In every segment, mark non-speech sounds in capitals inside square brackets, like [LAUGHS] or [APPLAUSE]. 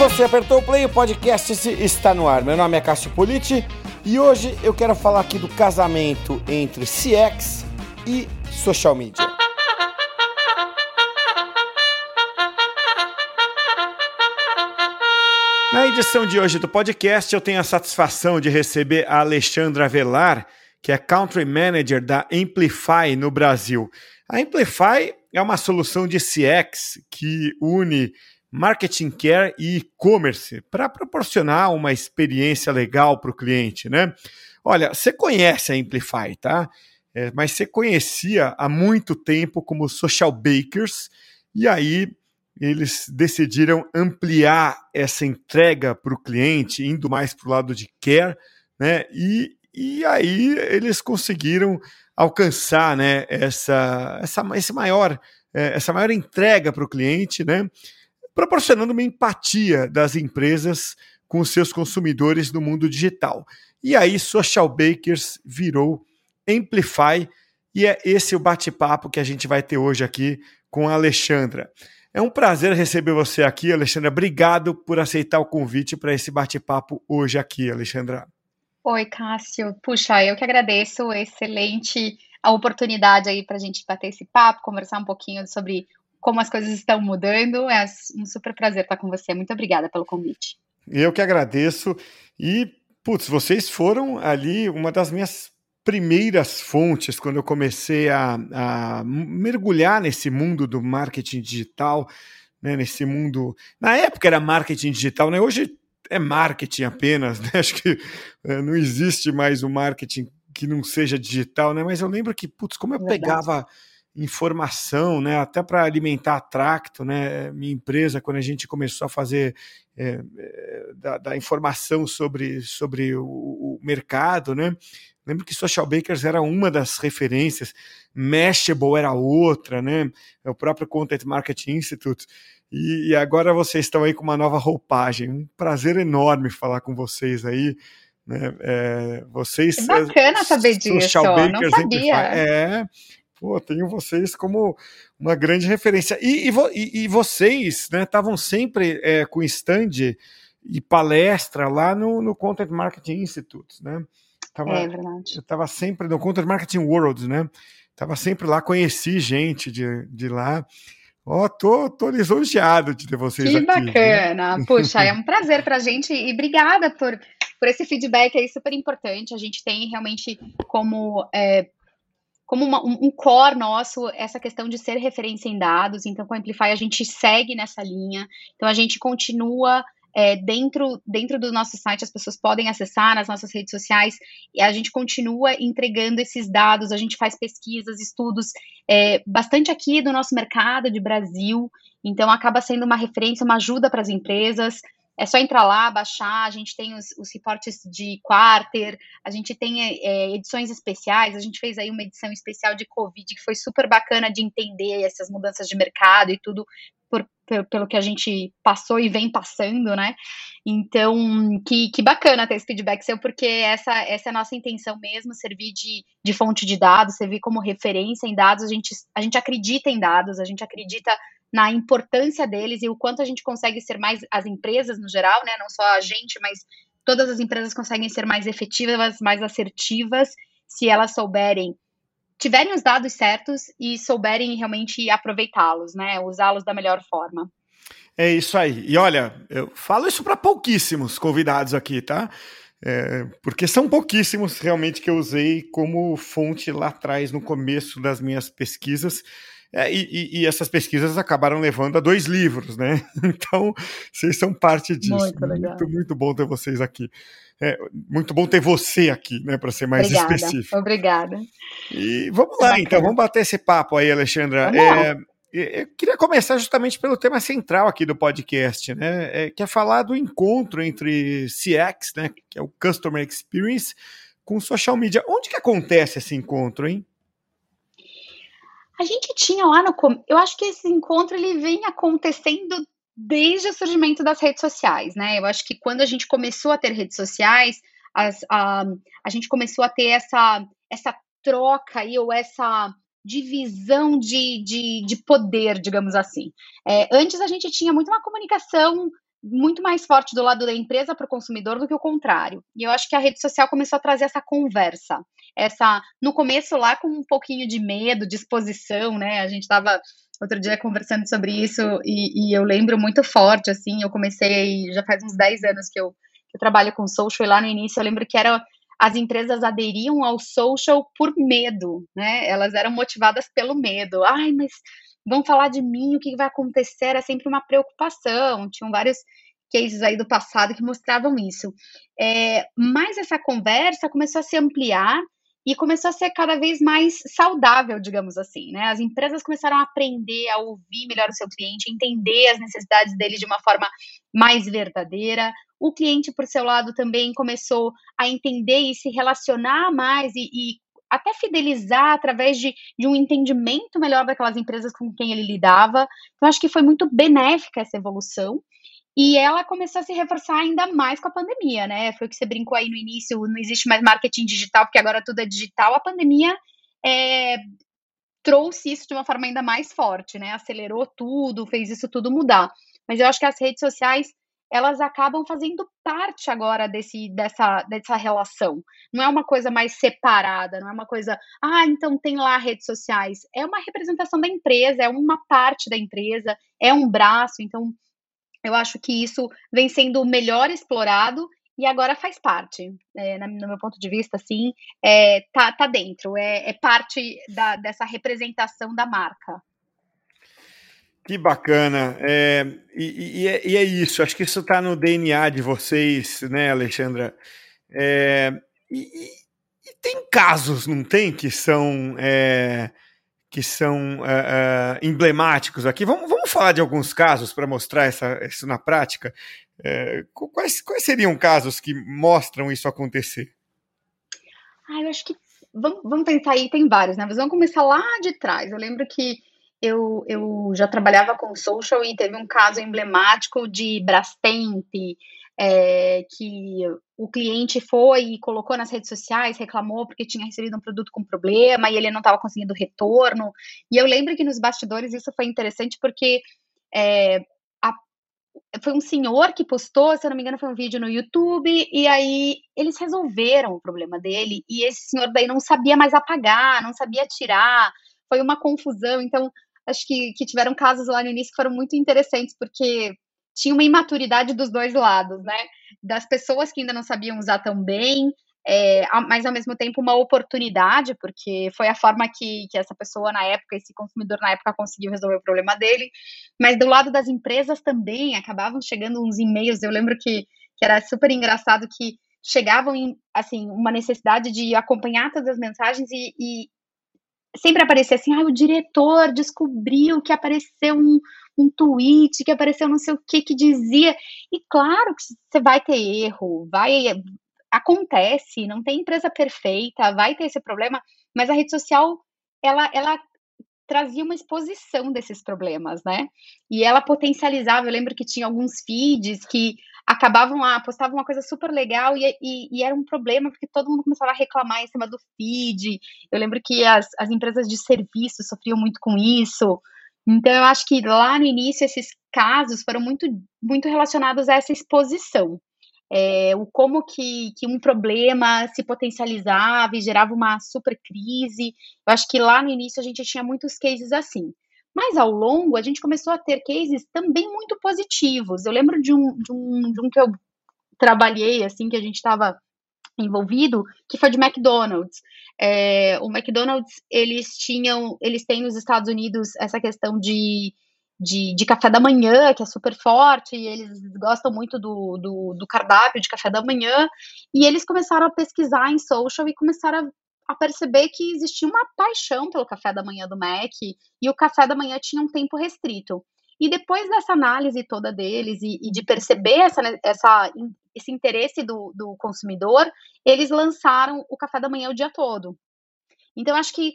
Você apertou o play, o podcast está no ar. Meu nome é Cássio Politi e hoje eu quero falar aqui do casamento entre CX e social media. Na edição de hoje do podcast, eu tenho a satisfação de receber a Alexandra Velar, que é Country Manager da Amplify no Brasil. A Amplify é uma solução de CX que une marketing care e e-commerce para proporcionar uma experiência legal para o cliente, né? Olha, você conhece a Amplify, tá? É, mas você conhecia há muito tempo como Social Bakers, e aí eles decidiram ampliar essa entrega para o cliente, indo mais para o lado de care, né? E, e aí eles conseguiram alcançar né, essa, essa, esse maior, é, essa maior entrega para o cliente, né? Proporcionando uma empatia das empresas com seus consumidores no mundo digital. E aí, Social Bakers virou Amplify, e é esse o bate-papo que a gente vai ter hoje aqui com a Alexandra. É um prazer receber você aqui, Alexandra. Obrigado por aceitar o convite para esse bate-papo hoje aqui, Alexandra. Oi, Cássio. Puxa, eu que agradeço. Excelente a oportunidade aí para a gente bater esse papo, conversar um pouquinho sobre como as coisas estão mudando. É um super prazer estar com você. Muito obrigada pelo convite. Eu que agradeço. E, putz, vocês foram ali uma das minhas primeiras fontes quando eu comecei a, a mergulhar nesse mundo do marketing digital, né, nesse mundo. Na época era marketing digital, né? Hoje é marketing apenas, né? [LAUGHS] Acho que é, não existe mais o marketing que não seja digital, né? Mas eu lembro que, putz, como eu Verdade. pegava informação, né, até para alimentar a Tracto, né, minha empresa, quando a gente começou a fazer é, é, da, da, informação sobre, sobre o, o, mercado, né, lembro que Social Bakers era uma das referências, Mashable era outra, né, o próprio Content Marketing Institute, e, e agora vocês estão aí com uma nova roupagem, um prazer enorme falar com vocês aí, né, é, vocês... Que bacana saber disso, Social Bakers, não sabia. É, pô, tenho vocês como uma grande referência. E, e, e vocês estavam né, sempre é, com stand e palestra lá no, no Content Marketing Institute, né? Tava, é verdade. Eu estava sempre no Content Marketing World, né? Estava sempre lá, conheci gente de, de lá. Ó, oh, tô, tô lisonjeado de ter vocês que aqui. Que bacana! Viu? Puxa, é um [LAUGHS] prazer para a gente e obrigada por, por esse feedback aí super importante. A gente tem realmente como é, como uma, um core nosso essa questão de ser referência em dados. Então, com a Amplify, a gente segue nessa linha. Então, a gente continua é, dentro, dentro do nosso site, as pessoas podem acessar nas nossas redes sociais e a gente continua entregando esses dados. A gente faz pesquisas, estudos é, bastante aqui do nosso mercado de Brasil. Então, acaba sendo uma referência, uma ajuda para as empresas. É só entrar lá, baixar. A gente tem os, os reportes de quarter, a gente tem é, edições especiais. A gente fez aí uma edição especial de Covid que foi super bacana de entender essas mudanças de mercado e tudo por, pelo que a gente passou e vem passando, né? Então, que, que bacana ter esse feedback seu, porque essa, essa é a nossa intenção mesmo, servir de, de fonte de dados, servir como referência em dados. A gente, a gente acredita em dados, a gente acredita na importância deles e o quanto a gente consegue ser mais, as empresas no geral, né, não só a gente, mas todas as empresas conseguem ser mais efetivas, mais assertivas, se elas souberem, tiverem os dados certos e souberem realmente aproveitá-los, né, usá-los da melhor forma. É isso aí. E olha, eu falo isso para pouquíssimos convidados aqui, tá? É, porque são pouquíssimos realmente que eu usei como fonte lá atrás, no começo das minhas pesquisas. É, e, e, essas pesquisas acabaram levando a dois livros, né? [LAUGHS] Então, vocês são parte disso. Muito, legal. muito, muito bom ter vocês aqui. É, muito bom ter você aqui, né, para ser mais Obrigada. específico. Obrigada. E vamos lá, então, vamos bater esse papo aí, Alexandra. É, eu queria começar justamente pelo tema central aqui do podcast, né? É, que é falar do encontro entre CX, né, que é o Customer Experience, com social media. Onde que acontece esse encontro, hein? A gente tinha lá no. Eu acho que esse encontro ele vem acontecendo desde o surgimento das redes sociais, né? Eu acho que quando a gente começou a ter redes sociais, as, a, a gente começou a ter essa, essa troca aí, ou essa divisão de, de, de poder, digamos assim. É, antes a gente tinha muito uma comunicação muito mais forte do lado da empresa para o consumidor do que o contrário. E eu acho que a rede social começou a trazer essa conversa. Essa, no começo lá com um pouquinho de medo, de exposição, né? A gente estava outro dia conversando sobre isso e, e, eu lembro muito forte, assim, eu comecei, já faz uns 10 anos que eu, que eu trabalho com social e lá no início eu lembro que era as empresas aderiam ao social por medo, né? Elas eram motivadas pelo medo. Ai, mas vão falar de mim, o que vai acontecer? Era sempre uma preocupação. Tinham vários cases aí do passado que mostravam isso. É, mas essa conversa começou a se ampliar e começou a ser cada vez mais saudável, digamos assim, né? As empresas começaram a aprender a ouvir melhor o seu cliente, entender as necessidades dele de uma forma mais verdadeira. O cliente, por seu lado, também começou a entender e se relacionar mais e, e até fidelizar através de, de um entendimento melhor daquelas empresas com quem ele lidava. Então, acho que foi muito benéfica essa evolução. E ela começou a se reforçar ainda mais com a pandemia, né? Foi o que você brincou aí no início, não existe mais marketing digital, porque agora tudo é digital. A pandemia é, trouxe isso de uma forma ainda mais forte, né? Acelerou tudo, fez isso tudo mudar. Mas eu acho que as redes sociais elas acabam fazendo parte agora desse, dessa, dessa relação. Não é uma coisa mais separada, não é uma coisa, ah, então tem lá redes sociais. É uma representação da empresa, é uma parte da empresa, é um braço. Então, eu acho que isso vem sendo melhor explorado e agora faz parte, é, no meu ponto de vista, assim, é, tá, tá dentro, é, é parte da, dessa representação da marca. Que bacana. É, e, e, é, e, é, isso, acho que isso está no DNA de vocês, né, Alexandra? É, e, e, tem casos, não tem, que são é, que são é, é, emblemáticos aqui. Vamos, vamos falar de alguns casos para mostrar essa, isso na prática. quais, quais seriam casos que mostram isso acontecer? Ah, eu acho que vamos, vamos pensar aí, tem vários, né? Mas vamos começar lá de trás. Eu lembro que eu, eu já trabalhava com social e teve um caso emblemático de Brastemp, é, que o cliente foi e colocou nas redes sociais, reclamou porque tinha recebido um produto com problema e ele não estava conseguindo retorno. E eu lembro que nos bastidores isso foi interessante porque é, a, foi um senhor que postou, se eu não me engano, foi um vídeo no YouTube, e aí eles resolveram o problema dele, e esse senhor daí não sabia mais apagar, não sabia tirar, foi uma confusão. Então, acho que, que tiveram casos lá no início que foram muito interessantes, porque tinha uma imaturidade dos dois lados, né? Das pessoas que ainda não sabiam usar tão bem, é, mas ao mesmo tempo uma oportunidade, porque foi a forma que, que essa pessoa na época, esse consumidor na época conseguiu resolver o problema dele. Mas do lado das empresas também acabavam chegando uns e-mails. Eu lembro que, que era super engraçado que chegavam em assim uma necessidade de acompanhar todas as mensagens e, e, sempre aparecia assim, ah, o diretor descobriu que apareceu um, um tweet, que apareceu não sei o que, que dizia. E claro que você vai ter erro, vai. Acontece, não tem empresa perfeita, vai ter esse problema, mas a rede social, ela, ela trazia uma exposição desses problemas, né? E ela potencializava. Eu lembro que tinha alguns feeds que acabavam lá, postavam uma coisa super legal e, e, e, era um problema porque todo mundo começava a reclamar em cima do feed. Eu lembro que as, as empresas de serviço sofriam muito com isso. Então, eu acho que lá no início esses casos foram muito, muito relacionados a essa exposição. É, o como que, que um problema se potencializava e gerava uma super crise. Eu acho que lá no início a gente tinha muitos cases assim. Mas ao longo, a gente começou a ter cases também muito positivos. Eu lembro de um, de um, de um que eu trabalhei, assim, que a gente estava envolvido, que foi de McDonald's. É, o McDonald's, eles tinham, eles têm nos Estados Unidos essa questão de, de, de, café da manhã, que é super forte, e eles gostam muito do, do, do, cardápio de café da manhã, e eles começaram a pesquisar em social e começaram a a perceber que existia uma paixão pelo café da manhã do Mac e o café da manhã tinha um tempo restrito. E depois dessa análise toda deles e, e de perceber essa, essa, esse interesse do, do consumidor, eles lançaram o café da manhã o dia todo. Então, acho que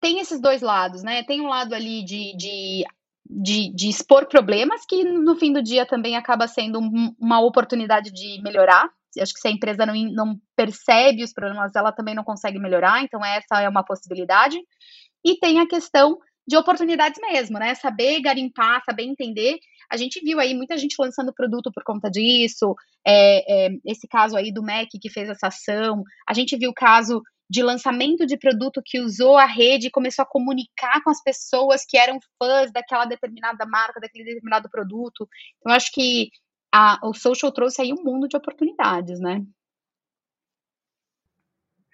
tem esses dois lados, né? Tem um lado ali de, de, de, de expor problemas, que no fim do dia também acaba sendo um, uma oportunidade de melhorar acho que se a empresa não, não percebe os problemas, ela também não consegue melhorar, então essa é uma possibilidade. E tem a questão de oportunidades mesmo, né? Saber garimpar, saber entender. A gente viu aí muita gente lançando produto por conta disso. É, é, esse caso aí do Mac que fez essa ação. A gente viu o caso de lançamento de produto que usou a rede e começou a comunicar com as pessoas que eram fãs daquela determinada marca, daquele determinado produto. Então, acho que a, o social trouxe aí um mundo de oportunidades, né?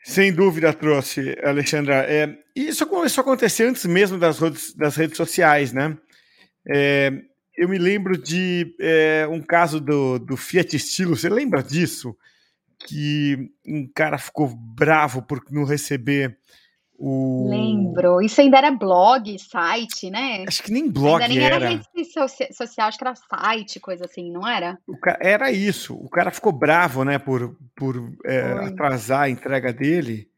Sem dúvida trouxe, Alexandra. É, isso começou a acontecer antes mesmo das, das redes sociais, né? É, eu me lembro de é, um caso do, do Fiat Estilo, você lembra disso? Que um cara ficou bravo por não receber o... Lembro. Isso ainda era blog, site, né? Acho que nem blog ainda nem era. era rede social, acho que era site, coisa assim, não era? Ca... Era isso. O cara ficou bravo, né, por, por é, atrasar a entrega dele.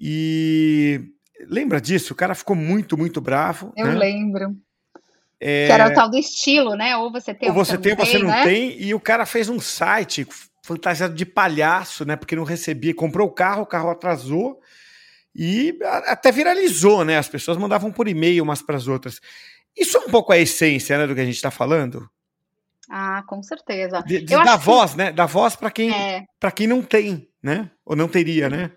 E lembra disso? O cara ficou muito, muito bravo. Eu né? lembro. É... Que era o tal do estilo, né? Ou você tem ou você tem, ou você não né? tem. E o cara fez um site fantasiado de palhaço, né? Porque não recebia. Comprou o carro, o carro atrasou e até viralizou, né? As pessoas mandavam por e-mail umas para as outras. Isso é um pouco a essência né, do que a gente está falando? Ah, com certeza. De, de, da voz, que... né? Da voz para quem, é. quem não tem, né? Ou não teria, né?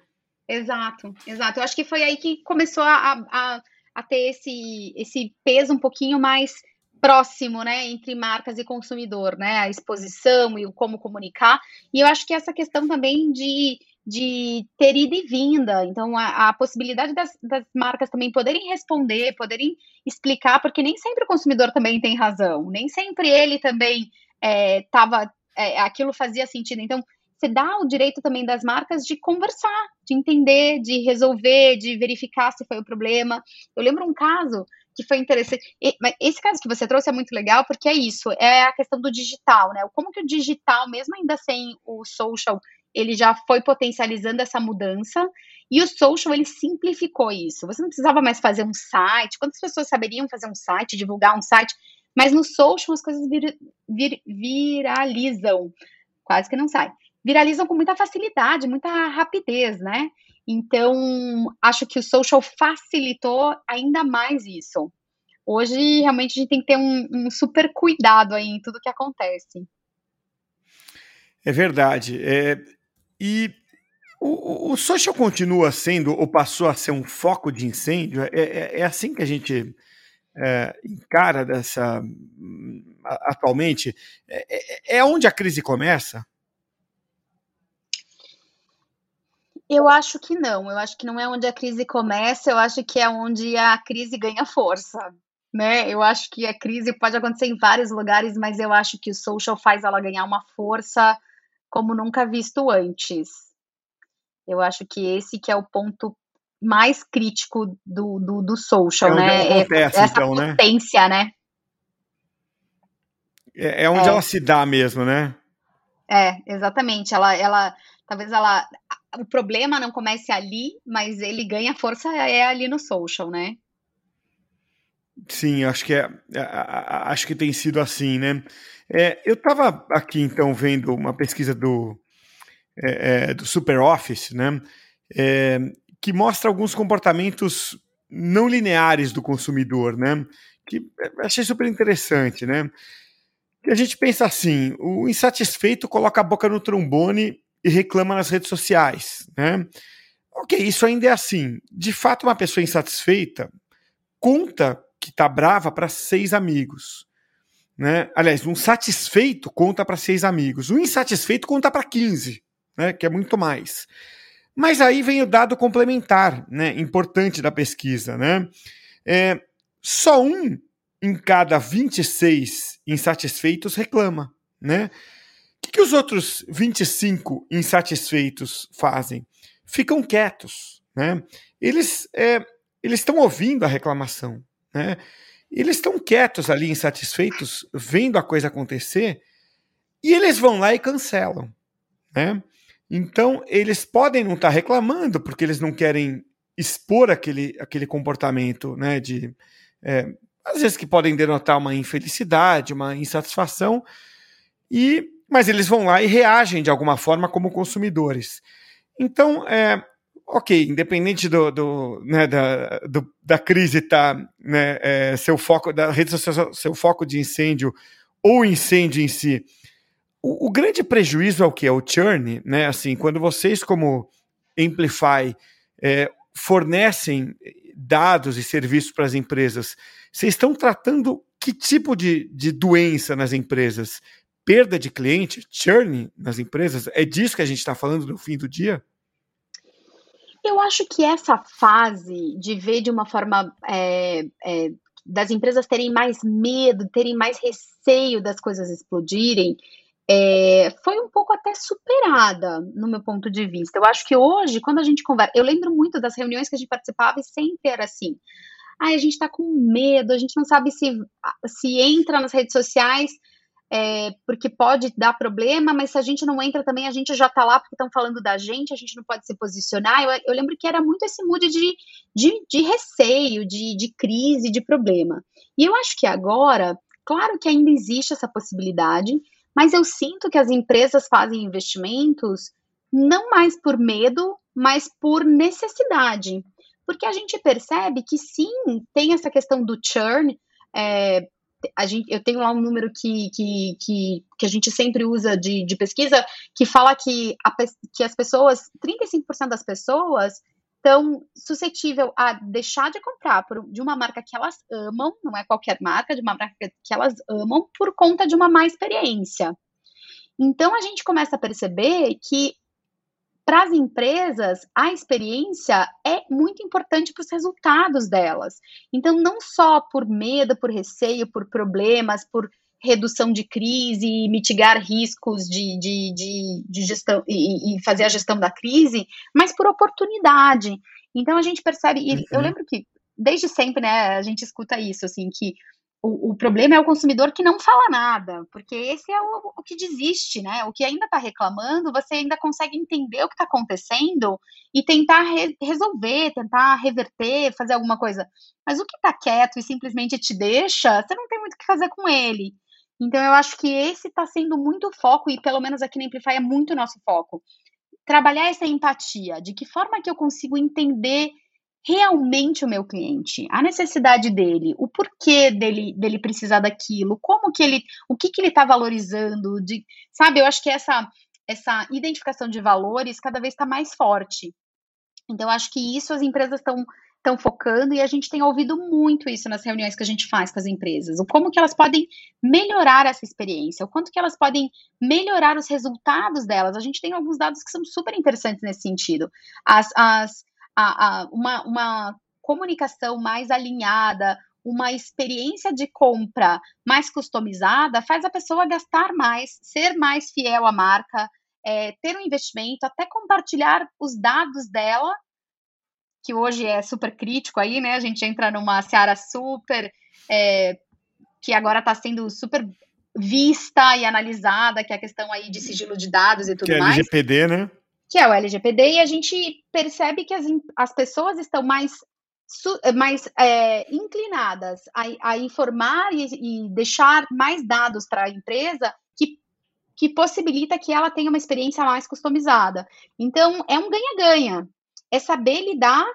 Exato, exato. Eu acho que foi aí que começou a, a, a ter esse, esse peso um pouquinho mais próximo, né, entre marcas e consumidor, né, a exposição e o como comunicar. E eu acho que essa questão também de de ter ida e vinda. Então, a, a possibilidade das, das, marcas também poderem responder, poderem explicar, porque nem sempre o consumidor também tem razão, nem sempre ele também estava. É, é, aquilo fazia sentido. Então, você dá o direito também das marcas de conversar, de entender, de resolver, de verificar se foi o problema. Eu lembro um caso que foi interessante. Esse caso que você trouxe é muito legal, porque é isso, é a questão do digital, né? Como que o digital, mesmo ainda sem o social, ele já foi potencializando essa mudança. E o social, ele simplificou isso. Você não precisava mais fazer um site. Quantas pessoas saberiam fazer um site, divulgar um site? Mas no social as coisas vir, vir, viralizam. Quase que não sai. Viralizam com muita facilidade, muita rapidez, né? Então, acho que o social facilitou ainda mais isso. Hoje, realmente, a gente tem que ter um, um super cuidado aí em tudo que acontece. É verdade. É, e o, o, social continua sendo, ou passou a ser um foco de incêndio? É, é, é assim que a gente é, encara dessa atualmente? É, é, é onde a crise começa? Eu acho que não. Eu acho que não é onde a crise começa. Eu acho que é onde a crise ganha força. Né? Eu acho que a crise pode acontecer em vários lugares, mas eu acho que o social faz ela ganhar uma força como nunca visto antes. Eu acho que esse que é o ponto mais crítico do, do, do social, é né? Acontece, Essa então, né? potência, né? né? É, é onde é. ela se dá mesmo, né? É, exatamente. Ela, ela, talvez ela, o problema não comece ali, mas ele ganha força é ali no social, né? Sim, acho que é, acho que tem sido assim, né? É, eu estava aqui então vendo uma pesquisa do, é, é, do SuperOffice, né? É, que mostra alguns comportamentos não lineares do consumidor, né? Que achei super interessante, né? Que a gente pensa assim: o insatisfeito coloca a boca no trombone e reclama nas redes sociais, né? Ok, isso ainda é assim. De fato, uma pessoa insatisfeita conta que está brava para seis amigos. Né? Aliás, um satisfeito conta para seis amigos, um insatisfeito conta para 15, né? que é muito mais. Mas aí vem o dado complementar, né? importante da pesquisa. Né? É, só um em cada 26 insatisfeitos reclama. Né? O que, que os outros 25 insatisfeitos fazem? Ficam quietos. Né? Eles é, eles estão ouvindo a reclamação. Né? eles estão quietos ali, insatisfeitos, vendo a coisa acontecer, e eles vão lá e cancelam. Né? Então, eles podem não estar tá reclamando, porque eles não querem expor aquele, aquele comportamento né, de. É, às vezes que podem denotar uma infelicidade, uma insatisfação, e mas eles vão lá e reagem de alguma forma como consumidores. Então, é, ok, independente do, do, né, da, do, da crise tá, né, é, seu foco da rede social, seu foco de incêndio ou incêndio em si, o, o, grande prejuízo é o que é o churn, né? Assim, quando vocês como Amplify é, fornecem dados e serviços para as empresas, vocês estão tratando que tipo de, de doença nas empresas? Perda de cliente, churn nas empresas? É disso que a gente está falando no fim do dia? Eu acho que essa fase de ver de uma forma é, é, das empresas terem mais medo, terem mais receio das coisas explodirem, é, foi um pouco até superada no meu ponto de vista. Eu acho que hoje, quando a gente conversa, eu lembro muito das reuniões que a gente participava e sempre era assim. Ai, a gente está com medo, a gente não sabe se, se entra nas redes sociais é, porque pode dar problema, mas se a gente não entra também, a gente já está lá porque estão falando da gente, a gente não pode se posicionar. Eu, eu lembro que era muito esse mood de, de, de receio, de, de crise, de problema. E eu acho que agora, claro que ainda existe essa possibilidade, mas eu sinto que as empresas fazem investimentos não mais por medo, mas por necessidade. Porque a gente percebe que sim, tem essa questão do churn, é, a gente, eu tenho lá um número que, que, que, que a gente sempre usa de, de pesquisa, que fala que, a, que as pessoas, 35% das pessoas estão suscetível a deixar de comprar por, de uma marca que elas amam, não é qualquer marca, de uma marca que elas amam, por conta de uma má experiência. Então a gente começa a perceber que para as empresas, a experiência é muito importante para os resultados delas. Então, não só por medo, por receio, por problemas, por redução de crise, mitigar riscos de, de, de, de gestão e, e, fazer a gestão da crise, mas por oportunidade. Então a gente percebe, e uhum. eu lembro que desde sempre, né, a gente escuta isso, assim, que o, problema é o consumidor que não fala nada, porque esse é o, o que desiste, né? O que ainda está reclamando, você ainda consegue entender o que está acontecendo e tentar re resolver, tentar reverter, fazer alguma coisa. Mas o que está quieto e simplesmente te deixa, você não tem muito o que fazer com ele. Então eu acho que esse está sendo muito foco, e pelo menos aqui na Amplify é muito nosso foco. Trabalhar essa empatia, de que forma que eu consigo entender realmente o meu cliente, a necessidade dele, o porquê dele, dele precisar daquilo, como que ele, o que que ele está valorizando, de, sabe? Eu acho que essa essa identificação de valores cada vez está mais forte. Então, acho que isso as empresas estão estão focando e a gente tem ouvido muito isso nas reuniões que a gente faz com as empresas, o como que elas podem melhorar essa experiência, o quanto que elas podem melhorar os resultados delas. A gente tem alguns dados que são super interessantes nesse sentido. As, as a, a, uma, uma comunicação mais alinhada, uma experiência de compra mais customizada faz a pessoa gastar mais, ser mais fiel à marca, é, ter um investimento, até compartilhar os dados dela, que hoje é super crítico aí, né? A gente entra numa seara super é, que agora está sendo super vista e analisada, que é a questão aí de sigilo de dados e tudo que é mais. LGPD, né? Que é o LGPD, e a gente percebe que as, as pessoas estão mais, mais é, inclinadas a, a informar e, e, deixar mais dados para a empresa que, que possibilita que ela tenha uma experiência mais customizada. Então, é um ganha-ganha. É saber lidar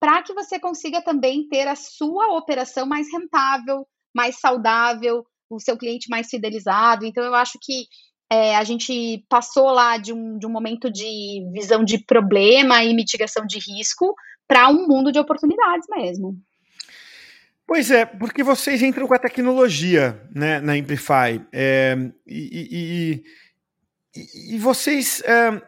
para que você consiga também ter a sua operação mais rentável, mais saudável, o seu cliente mais fidelizado. Então, eu acho que é, a gente passou lá de um, de um momento de visão de problema e mitigação de risco para um mundo de oportunidades mesmo. Pois é, porque vocês entram com a tecnologia né, na Amplify é, e, e, e, e, vocês é,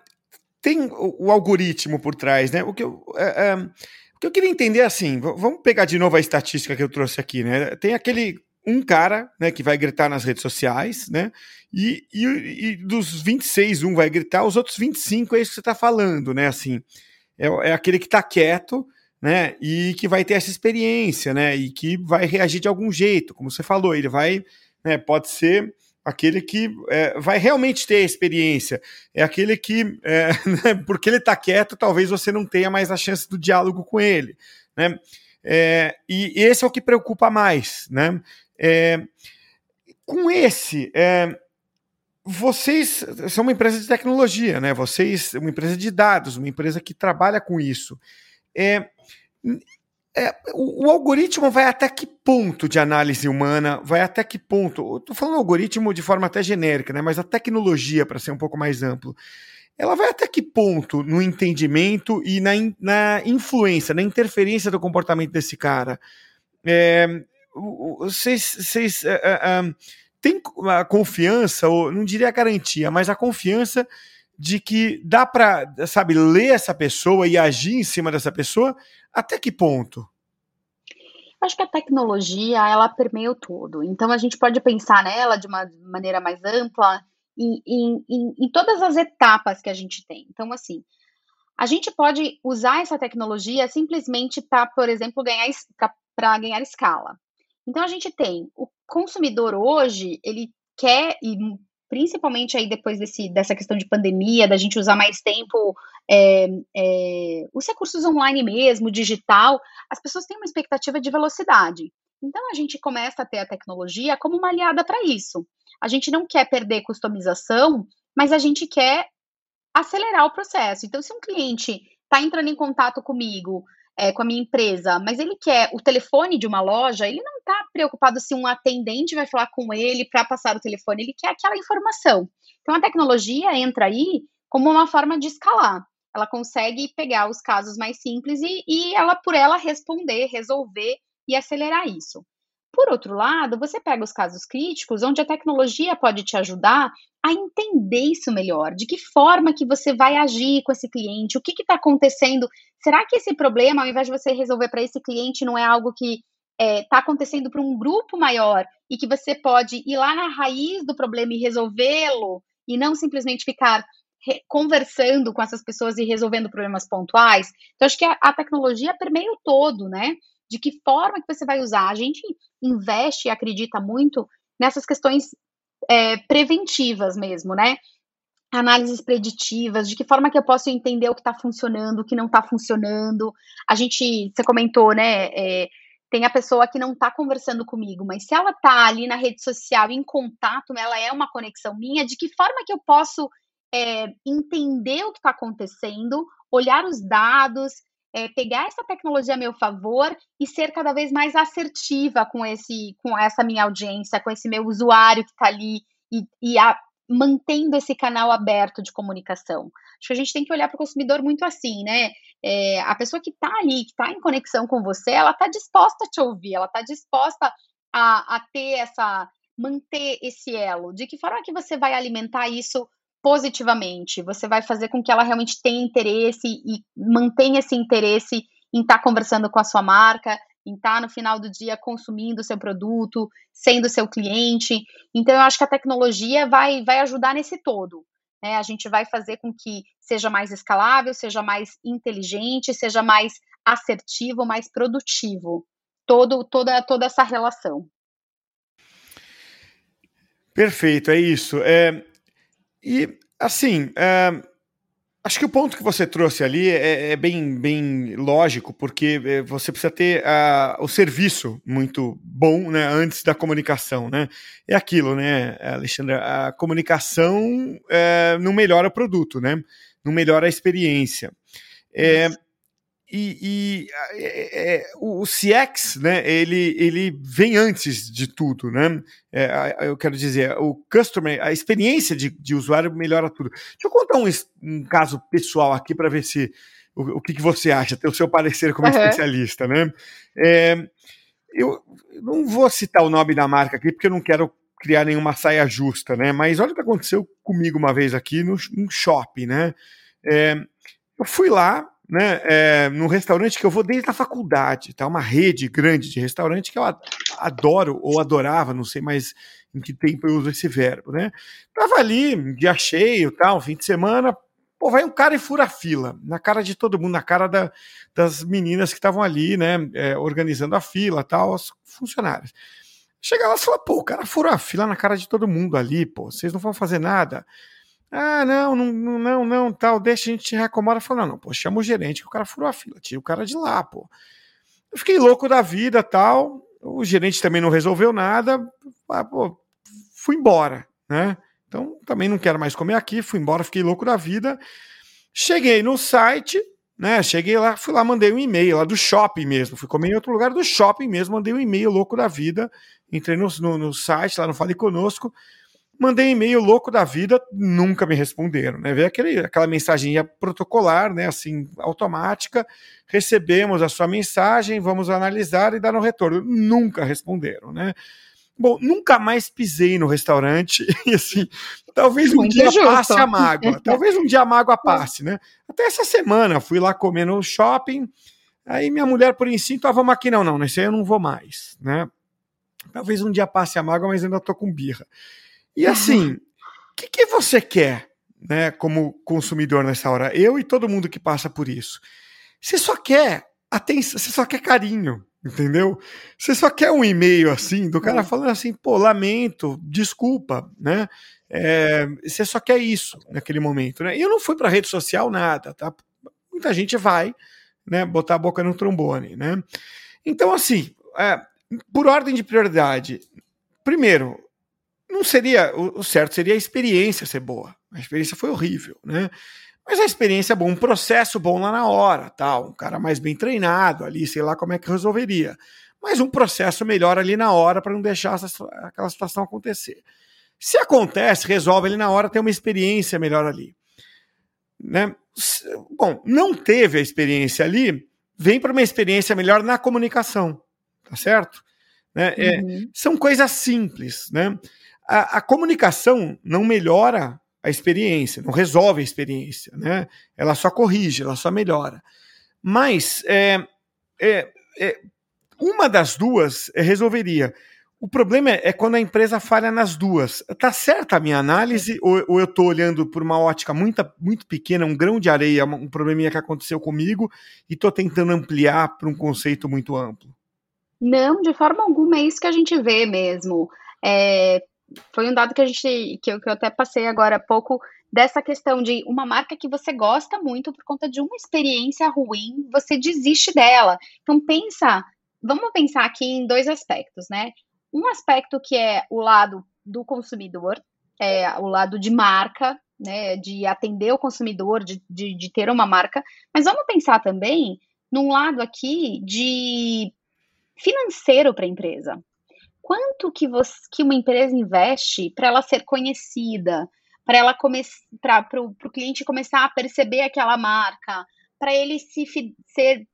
têm o, o, algoritmo por trás, né? O que eu, é, é, o que eu queria entender é assim, vamos pegar de novo a estatística que eu trouxe aqui, né? Tem aquele um cara né, que vai gritar nas redes sociais, né? E, e, e, dos 26, um vai gritar, os outros 25 é isso que você está falando, né? Assim, é, é aquele que está quieto, né? E que vai ter essa experiência, né? E que vai reagir de algum jeito, como você falou, ele vai, né? Pode ser aquele que é, vai realmente ter a experiência, é aquele que, é, [LAUGHS] né, porque ele está quieto, talvez você não tenha mais a chance do diálogo com ele, né? É, e esse é o que preocupa mais, né? É, com esse, é, vocês são uma empresa de tecnologia, né? Vocês, uma empresa de dados, uma empresa que trabalha com isso. É, é, o, o, algoritmo vai até que ponto de análise humana? Vai até que ponto? Estou falando algoritmo de forma até genérica, né? Mas a tecnologia, para ser um pouco mais amplo, ela vai até que ponto no entendimento e na, na influência, na interferência do comportamento desse cara? É, vocês, uh, uh, tem a confiança, ou não diria a garantia, mas a confiança de que dá para, sabe, ler essa pessoa e agir em cima dessa pessoa, até que ponto? Acho que a tecnologia, ela permeia o todo. Então, a gente pode pensar nela de uma maneira mais ampla, em, em, em, em todas as etapas que a gente tem. Então, assim, a gente pode usar essa tecnologia simplesmente para, por exemplo, ganhar, para ganhar escala. Então a gente tem o consumidor hoje, ele quer, e principalmente aí depois desse, dessa questão de pandemia, da gente usar mais tempo é, é, os recursos online mesmo, digital, as pessoas têm uma expectativa de velocidade. Então a gente começa a ter a tecnologia como uma aliada para isso. A gente não quer perder customização, mas a gente quer acelerar o processo. Então, se um cliente está entrando em contato comigo é, com a minha empresa, mas ele quer o telefone de uma loja, ele não está preocupado se um atendente vai falar com ele para passar o telefone, ele quer aquela informação. Então a tecnologia entra aí como uma forma de escalar. Ela consegue pegar os casos mais simples e, e ela por ela responder, resolver e acelerar isso. Por outro lado, você pega os casos críticos, onde a tecnologia pode te ajudar a entender isso melhor, de que forma que você vai agir com esse cliente, o que está acontecendo. Será que esse problema, ao invés de você resolver para esse cliente, não é algo que está é, tá acontecendo para um grupo maior e que você pode ir lá na raiz do problema e resolvê-lo e não simplesmente ficar conversando com essas pessoas e resolvendo problemas pontuais. Então, acho que a, a tecnologia permeia o todo, né? De que forma que você vai usar. A gente investe e acredita muito nessas questões é, preventivas mesmo, né? Análises preditivas, de que forma que eu posso entender o que está funcionando, o que não está funcionando. A gente, você comentou, né? É, tem a pessoa que não está conversando comigo, mas se ela está ali na rede social em contato, ela é uma conexão minha, de que forma que eu posso é, entender o que está acontecendo, olhar os dados, é, pegar essa tecnologia a meu favor e ser cada vez mais assertiva com esse, com essa minha audiência, com esse meu usuário que está ali e, e a, mantendo esse canal aberto de comunicação. Acho que a gente tem que olhar para o consumidor muito assim, né? É, a pessoa que está ali, que está em conexão com você, ela está disposta a te ouvir, ela está disposta a, a ter essa, manter esse elo. De que forma que você vai alimentar isso positivamente, você vai fazer com que ela realmente tenha interesse e mantenha esse interesse em estar tá conversando com a sua marca, em estar tá, no final do dia consumindo o seu produto, sendo seu cliente. Então, eu acho que a tecnologia vai, vai ajudar nesse todo. Né? A gente vai fazer com que seja mais escalável, seja mais inteligente, seja mais assertivo, mais produtivo. Todo, toda, toda essa relação. Perfeito, é isso. É, e, assim, é, acho que o ponto que você trouxe ali é, é bem, bem lógico, porque é, você precisa ter o serviço muito bom né, antes da comunicação. Né? É aquilo, né, Alexandre? A comunicação é, não melhora o produto, né? não melhora a experiência. É, e, e é, é, o, CX, né, ele, ele vem antes de tudo, né? É, eu quero dizer, o customer, a experiência de, de usuário melhora tudo. Deixa eu contar um, um caso pessoal aqui para ver se o, o que, que, você acha, ter o seu parecer como uhum. especialista, né? É, eu não vou citar o nome da marca aqui porque eu não quero criar nenhuma saia justa, né? Mas olha o que aconteceu comigo uma vez aqui no, no shopping, né? É, eu fui lá, né, é, num restaurante que eu vou desde a faculdade, tá? Uma rede grande de restaurante que eu adoro ou adorava, não sei mais em que tempo eu uso esse verbo, né? Tava ali, dia cheio, tal, fim de semana, pô, vai um cara e fura a fila, na cara de todo mundo, na cara da, das meninas que estavam ali, né, é, organizando a fila, tal, os funcionários. Chega lá e fala, pô, o cara furou a fila na cara de todo mundo ali, pô, vocês não vão fazer nada. Ah, não, não, não, não, tal, deixa a gente te recomoda. Falando, não, pô, chama o gerente que o cara furou a fila, tira o cara de lá, pô. Eu fiquei louco da vida, tal. O gerente também não resolveu nada. Ah, pô, fui embora, né? Então, também não quero mais comer aqui, fui embora, fiquei louco da vida. Cheguei no site, né? Cheguei lá, fui lá, mandei um e-mail lá do shopping mesmo. Fui comer em outro lugar do shopping mesmo, mandei um e-mail louco da vida. Entrei no, no, no site lá no Fale Conosco, mandei e-mail louco da vida, nunca me responderam, né? Veio aquele, aquela mensagem protocolar, né? Assim, automática. Recebemos a sua mensagem, vamos analisar e dar um retorno. Nunca responderam, né? Bom, nunca mais pisei no restaurante [LAUGHS] e assim, talvez um Muito dia justo. passe a mágoa, talvez um dia a mágoa [LAUGHS] passe, né? Até essa semana fui lá comer no shopping, aí minha mulher por instinto, ah, vamos aqui, não, não, nesse aí eu não vou mais, né? Talvez um dia passe a mágoa, mas ainda tô com birra. E assim, o que, que você quer, né, como consumidor nessa hora? Eu e todo mundo que passa por isso. Você só quer atenção, você só quer carinho, entendeu? Você só quer um e-mail assim, do cara é. falando assim, pô, lamento, desculpa, né? É, você só quer isso naquele momento, né? E eu não fui para rede social nada, tá? Muita gente vai, né, botar a boca no trombone, né? Então, assim, é, por ordem de prioridade, primeiro, não seria o certo seria a experiência ser boa. A experiência foi horrível, né? Mas a experiência é bom, um processo bom lá na hora, tal, um cara mais bem treinado ali, sei lá como é que resolveria. Mas um processo melhor ali na hora para não deixar essa, aquela situação acontecer. Se acontece, resolve ali na hora, tem uma experiência melhor ali. Né? Bom, não teve a experiência ali, vem para uma experiência melhor na comunicação, tá certo? Né? É, uhum. São coisas simples, né? A, a comunicação não melhora a experiência, não resolve a experiência, né? Ela só corrige, ela só melhora. Mas é, é, é uma das duas resolveria. O problema é, é, quando a empresa falha nas duas. Tá certa a minha análise ou, ou eu estou olhando por uma ótica muito, muito pequena, um grão de areia, um probleminha que aconteceu comigo e estou tentando ampliar para um conceito muito amplo? Não, de forma alguma é isso que a gente vê mesmo. É, foi um dado que a gente que eu, que eu até passei agora há pouco dessa questão de uma marca que você gosta muito por conta de uma experiência ruim, você desiste dela. Então pensa, vamos pensar aqui em dois aspectos, né? Um aspecto que é o lado do consumidor, é o lado de marca, né, de atender o consumidor, de, de, de ter uma marca, mas vamos pensar também num lado aqui de financeiro para a empresa quanto que, você, que uma empresa investe para ela ser conhecida, para ela para o cliente começar a perceber aquela marca, para ele se, ser,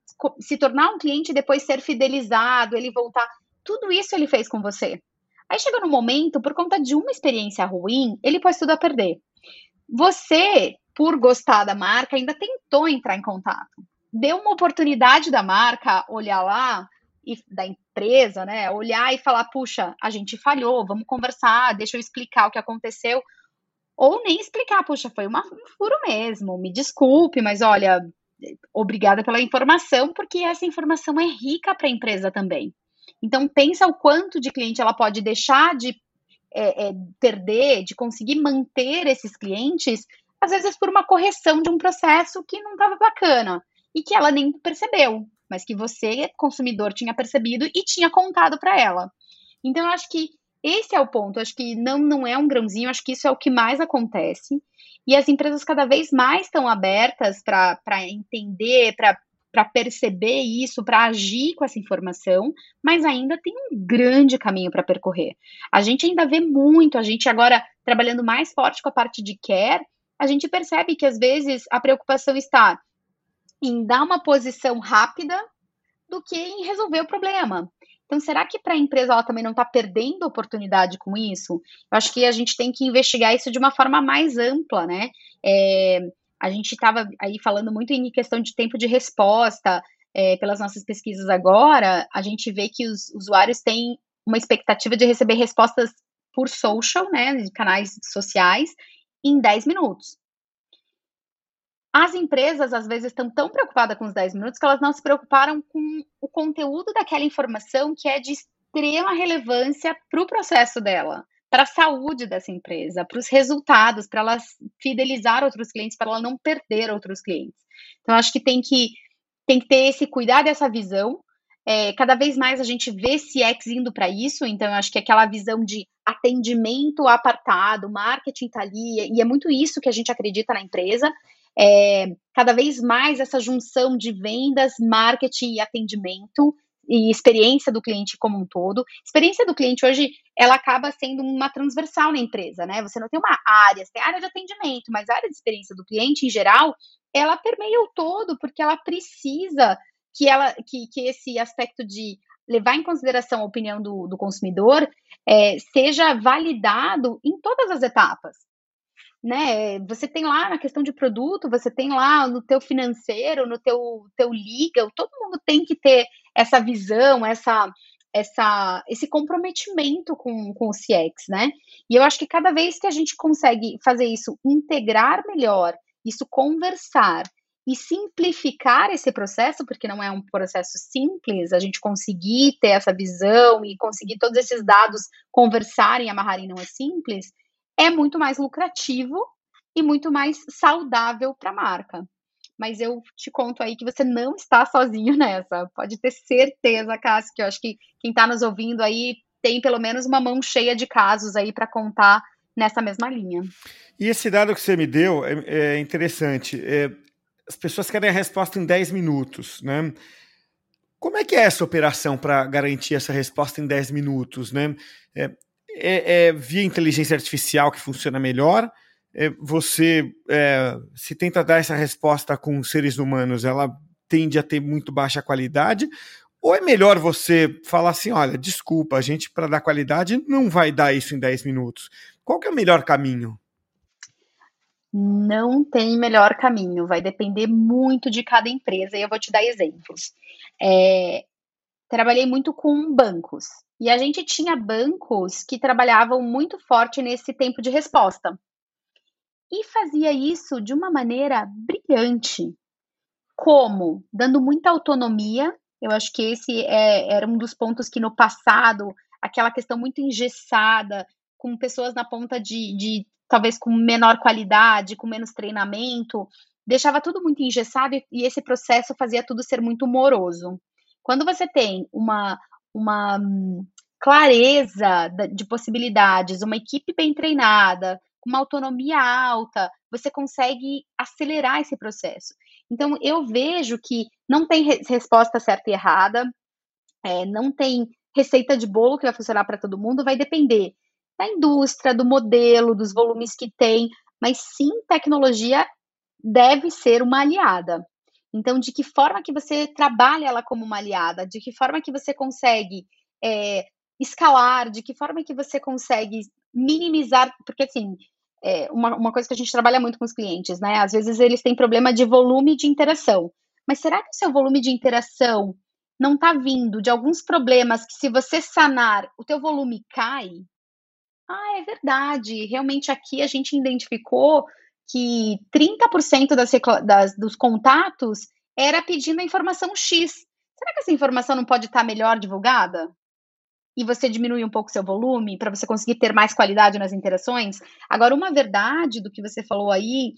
se tornar um cliente e depois ser fidelizado, ele voltar. Tudo isso ele fez com você. Aí chega no momento, por conta de uma experiência ruim, ele pôs tudo a perder. Você, por gostar da marca, ainda tentou entrar em contato. Deu uma oportunidade da marca olhar lá, e da empresa, né, olhar e falar, puxa, a gente falhou, vamos conversar, deixa eu explicar o que aconteceu, ou nem explicar, puxa, foi uma, um furo mesmo, me desculpe, mas olha, obrigada pela informação, porque essa informação é rica para a empresa também. Então pensa o quanto de cliente ela pode deixar de é, é, perder, de conseguir manter esses clientes, às vezes por uma correção de um processo que não estava bacana e que ela nem percebeu mas que você, consumidor, tinha percebido e tinha contado para ela. Então, eu acho que esse é o ponto. Eu acho que não, não é um grãozinho, acho que isso é o que mais acontece. E as empresas cada vez mais estão abertas para entender, para perceber isso, para agir com essa informação, mas ainda tem um grande caminho para percorrer. A gente ainda vê muito, a gente agora trabalhando mais forte com a parte de care, a gente percebe que às vezes a preocupação está em dar uma posição rápida do que em resolver o problema. Então, será que para a empresa ela também não está perdendo oportunidade com isso? Eu acho que a gente tem que investigar isso de uma forma mais ampla, né? É, a gente estava aí falando muito em questão de tempo de resposta, é, pelas nossas pesquisas agora, a gente vê que os usuários têm uma expectativa de receber respostas por social, né, de canais sociais, em 10 minutos. As empresas, às vezes, estão tão preocupadas com os 10 minutos que elas não se preocuparam com o conteúdo daquela informação que é de extrema relevância para o processo dela, para a saúde dessa empresa, para os resultados, para ela fidelizar outros clientes, para ela não perder outros clientes. Então, acho que tem que, tem que ter esse cuidado, essa visão. É, cada vez mais a gente vê CX indo para isso, então acho que aquela visão de atendimento apartado, marketing tá ali, e é muito isso que a gente acredita na empresa. É, cada vez mais essa junção de vendas, marketing e atendimento e experiência do cliente como um todo. Experiência do cliente hoje, ela acaba sendo uma transversal na empresa, né? Você não tem uma área, você tem área de atendimento, mas a área de experiência do cliente, em geral, ela permeia o todo, porque ela precisa que, ela, que, que esse aspecto de levar em consideração a opinião do, do consumidor é, seja validado em todas as etapas. Né? Você tem lá na questão de produto, você tem lá no teu financeiro, no teu, teu legal, todo mundo tem que ter essa visão, essa, essa, esse comprometimento com, com o CX, né? E eu acho que cada vez que a gente consegue fazer isso, integrar melhor, isso conversar e simplificar esse processo, porque não é um processo simples, a gente conseguir ter essa visão e conseguir todos esses dados conversarem amarrarem não é simples, é muito mais lucrativo e muito mais saudável para a marca. Mas eu te conto aí que você não está sozinho [LAUGHS] nessa. Pode ter certeza, Cássio, que eu acho que quem está nos ouvindo aí tem pelo menos uma mão cheia de casos aí para contar nessa mesma linha. E esse dado que você me deu é, é interessante. É, as pessoas querem a resposta em 10 minutos, né? Como é que é essa operação para garantir essa resposta em 10 minutos, né? É, é, é, via inteligência artificial que funciona melhor? É, você é, se tenta dar essa resposta com seres humanos, ela tende a ter muito baixa qualidade? Ou é melhor você falar assim, olha, desculpa, a gente para dar qualidade não vai dar isso em 10 minutos. Qual que é o melhor caminho? não tem melhor caminho, vai depender muito de cada empresa, e eu vou te dar exemplos. É, trabalhei muito com bancos, e a gente tinha bancos que trabalhavam muito forte nesse tempo de resposta. E fazia isso de uma maneira brilhante. Como? Dando muita autonomia. Eu acho que esse é, era um dos pontos que no passado, aquela questão muito engessada, com pessoas na ponta de, de talvez com menor qualidade, com menos treinamento, deixava tudo muito engessado e, e esse processo fazia tudo ser muito moroso. Quando você tem uma, uma hum, clareza de possibilidades, uma equipe bem treinada, uma autonomia alta, você consegue acelerar esse processo. Então, eu vejo que não tem resposta certa e errada, é, não tem receita de bolo que vai funcionar para todo mundo, vai depender da indústria, do modelo, dos volumes que tem, mas sim tecnologia deve ser uma aliada. Então, de que forma que você trabalha ela como uma aliada? De que forma que você consegue é, escalar? De que forma que você consegue minimizar? Porque, assim, é, uma, uma coisa que a gente trabalha muito com os clientes, né? Às vezes eles têm problema de volume de interação. Mas será que o seu volume de interação não está vindo de alguns problemas que, se você sanar, o teu volume cai? Ah, é verdade. Realmente aqui a gente identificou que 30% das, das, dos contatos era pedindo a informação X. Será que essa informação não pode estar melhor divulgada? E você diminui um pouco seu volume para você conseguir ter mais qualidade nas interações? Agora, uma verdade do que você falou aí,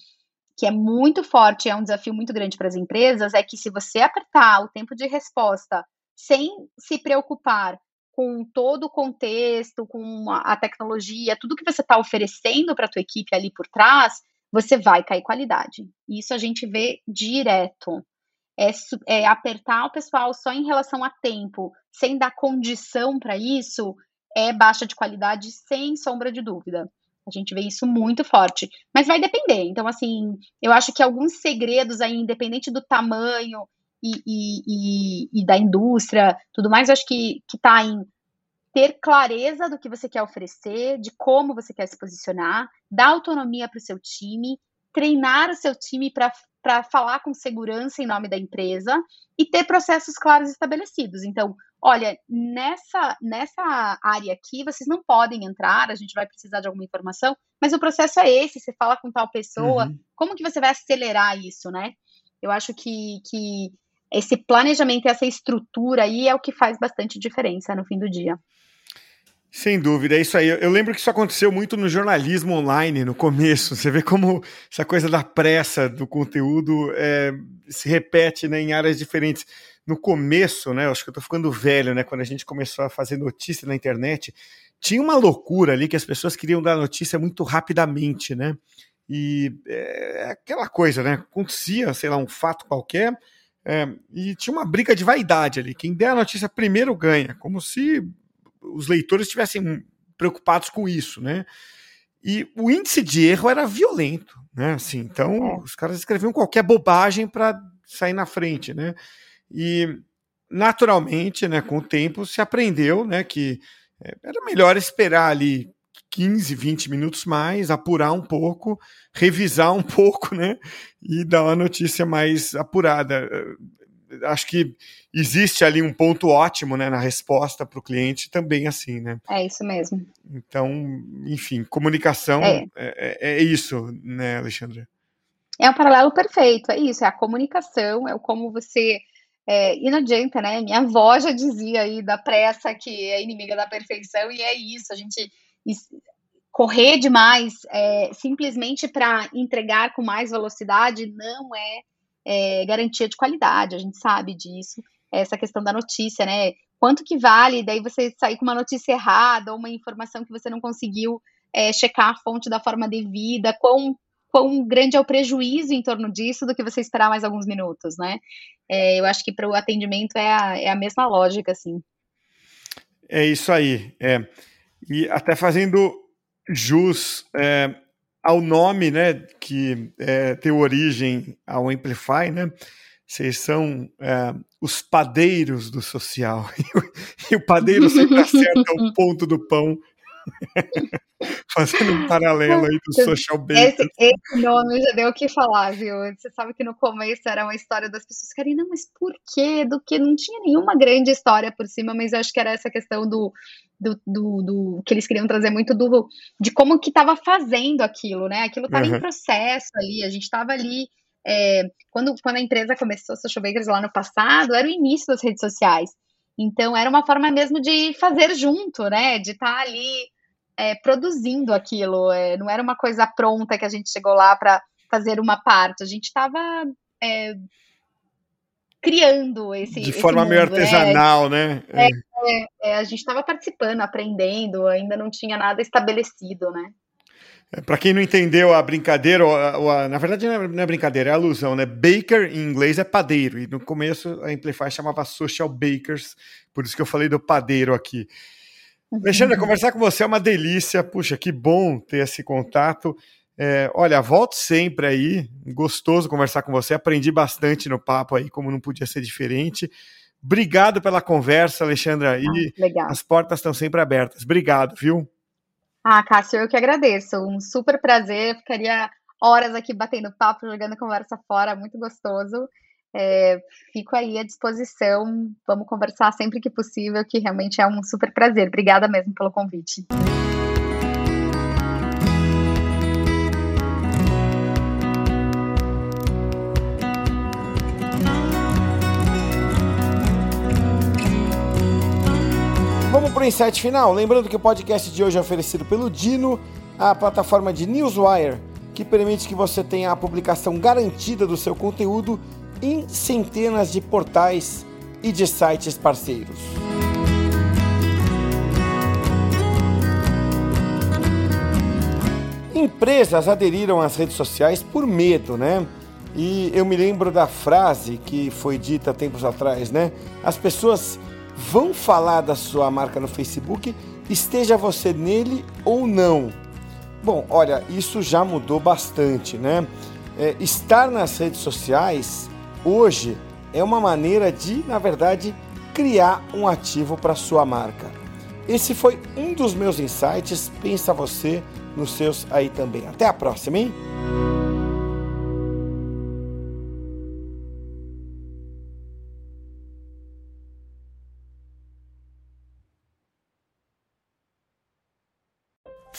que é muito forte, é um desafio muito grande para as empresas, é que se você apertar o tempo de resposta sem se preocupar com todo o contexto, com a, tecnologia, tudo que você está oferecendo para a tua equipe ali por trás, você vai cair qualidade. Isso a gente vê direto. É, é apertar o pessoal só em relação a tempo, sem dar condição para isso, é baixa de qualidade, sem sombra de dúvida. A gente vê isso muito forte. Mas vai depender. Então, assim, eu acho que alguns segredos aí, independente do tamanho e, e, e, e da indústria, tudo mais, acho que está em ter clareza do que você quer oferecer, de como você quer se posicionar, dar autonomia para o seu time, treinar o seu time para falar com segurança em nome da empresa e ter processos claros estabelecidos. Então, olha, nessa, nessa área aqui, vocês não podem entrar, a gente vai precisar de alguma informação, mas o processo é esse, você fala com tal pessoa, uhum. como que você vai acelerar isso, né? Eu acho que, que esse planejamento, essa estrutura aí é o que faz bastante diferença no fim do dia. Sem dúvida, é isso aí. Eu lembro que isso aconteceu muito no jornalismo online no começo. Você vê como essa coisa da pressa do conteúdo é, se repete né, em áreas diferentes. No começo, né? Acho que eu tô ficando velho, né? Quando a gente começou a fazer notícia na internet, tinha uma loucura ali que as pessoas queriam dar notícia muito rapidamente, né? E é, é aquela coisa, né? Acontecia, sei lá, um fato qualquer, é, e tinha uma briga de vaidade ali. Quem der a notícia primeiro ganha, como se os leitores estivessem preocupados com isso, né? E o índice de erro era violento, né? Assim, então é. os caras escreviam qualquer bobagem para sair na frente, né? E naturalmente, né, com o tempo se aprendeu, né, que é, era melhor esperar ali 15, 20 minutos mais, apurar um pouco, revisar um [LAUGHS] pouco, né, e dar uma notícia mais apurada acho que existe ali um ponto ótimo né, na resposta para o cliente também assim, né? É isso mesmo. Então, enfim, comunicação é, é, é, é isso, né, Alexandre? É um paralelo perfeito, é isso, é a comunicação, é o como você. É, e não adianta, né? Minha avó já dizia aí da pressa que é inimiga da perfeição, e é isso, a gente correr demais é, simplesmente para entregar com mais velocidade não é é, garantia de qualidade, a gente sabe disso. Essa questão da notícia, né? Quanto que vale daí você sair com uma notícia errada ou uma informação que você não conseguiu é, checar a fonte da forma devida, quão, quão grande é o prejuízo em torno disso do que você esperar mais alguns minutos, né? É, eu acho que para o atendimento é a, é a mesma lógica, assim. É isso aí. É. E até fazendo jus é, ao nome, né, que é, tem origem ao Amplify, né? Vocês são é, os padeiros do social. [LAUGHS] E o padeiro sempre acerta o [LAUGHS] ponto do pão [LAUGHS] Fazendo um paralelo aí do social bacon. Esse, esse, nome já deu o que falar, viu? Você sabe que no começo era uma história das pessoas que não, mas por quê? Do que não tinha nenhuma grande história por cima, mas eu acho que era essa questão do, do, do, do que eles queriam trazer muito do de como que estava fazendo aquilo, né? Aquilo estava uhum. em processo ali, a gente estava ali. É, quando, quando a empresa começou, Social Bakers, lá no passado, era o início das redes sociais. Então, era uma forma mesmo de fazer junto, né? De estar tá ali é, produzindo aquilo. É, não era uma coisa pronta que a gente chegou lá para fazer uma parte. A gente estava é, criando esse. De forma esse meio né? artesanal, né? É, é, é a gente estava participando, aprendendo, ainda não tinha nada estabelecido, né? Para quem não entendeu a brincadeira, ou a, ou a, na verdade não é brincadeira, é alusão, né? Baker em inglês é padeiro, e no começo a Amplify chamava Social Bakers, por isso que eu falei do padeiro aqui. Alexandre, conversar com você é uma delícia. Puxa, que bom ter esse contato. É, olha, volto sempre aí. Gostoso conversar com você. Aprendi bastante no papo aí, como não podia ser diferente. Obrigado pela conversa, Alexandra. E ah, as portas estão sempre abertas. Obrigado, viu? Ah, Cássio, eu que agradeço. Um super prazer. Ficaria horas aqui batendo papo, jogando conversa fora. Muito gostoso. É, fico aí à disposição. Vamos conversar sempre que possível, que realmente é um super prazer. Obrigada mesmo pelo convite. Vamos para o insight final. Lembrando que o podcast de hoje é oferecido pelo Dino, a plataforma de Newswire, que permite que você tenha a publicação garantida do seu conteúdo em centenas de portais e de sites parceiros. Empresas aderiram às redes sociais por medo, né? E eu me lembro da frase que foi dita tempos atrás, né? As pessoas vão falar da sua marca no Facebook, esteja você nele ou não. Bom, olha, isso já mudou bastante, né? É, estar nas redes sociais hoje é uma maneira de, na verdade, criar um ativo para sua marca. Esse foi um dos meus insights. Pensa você nos seus aí também. Até a próxima, hein?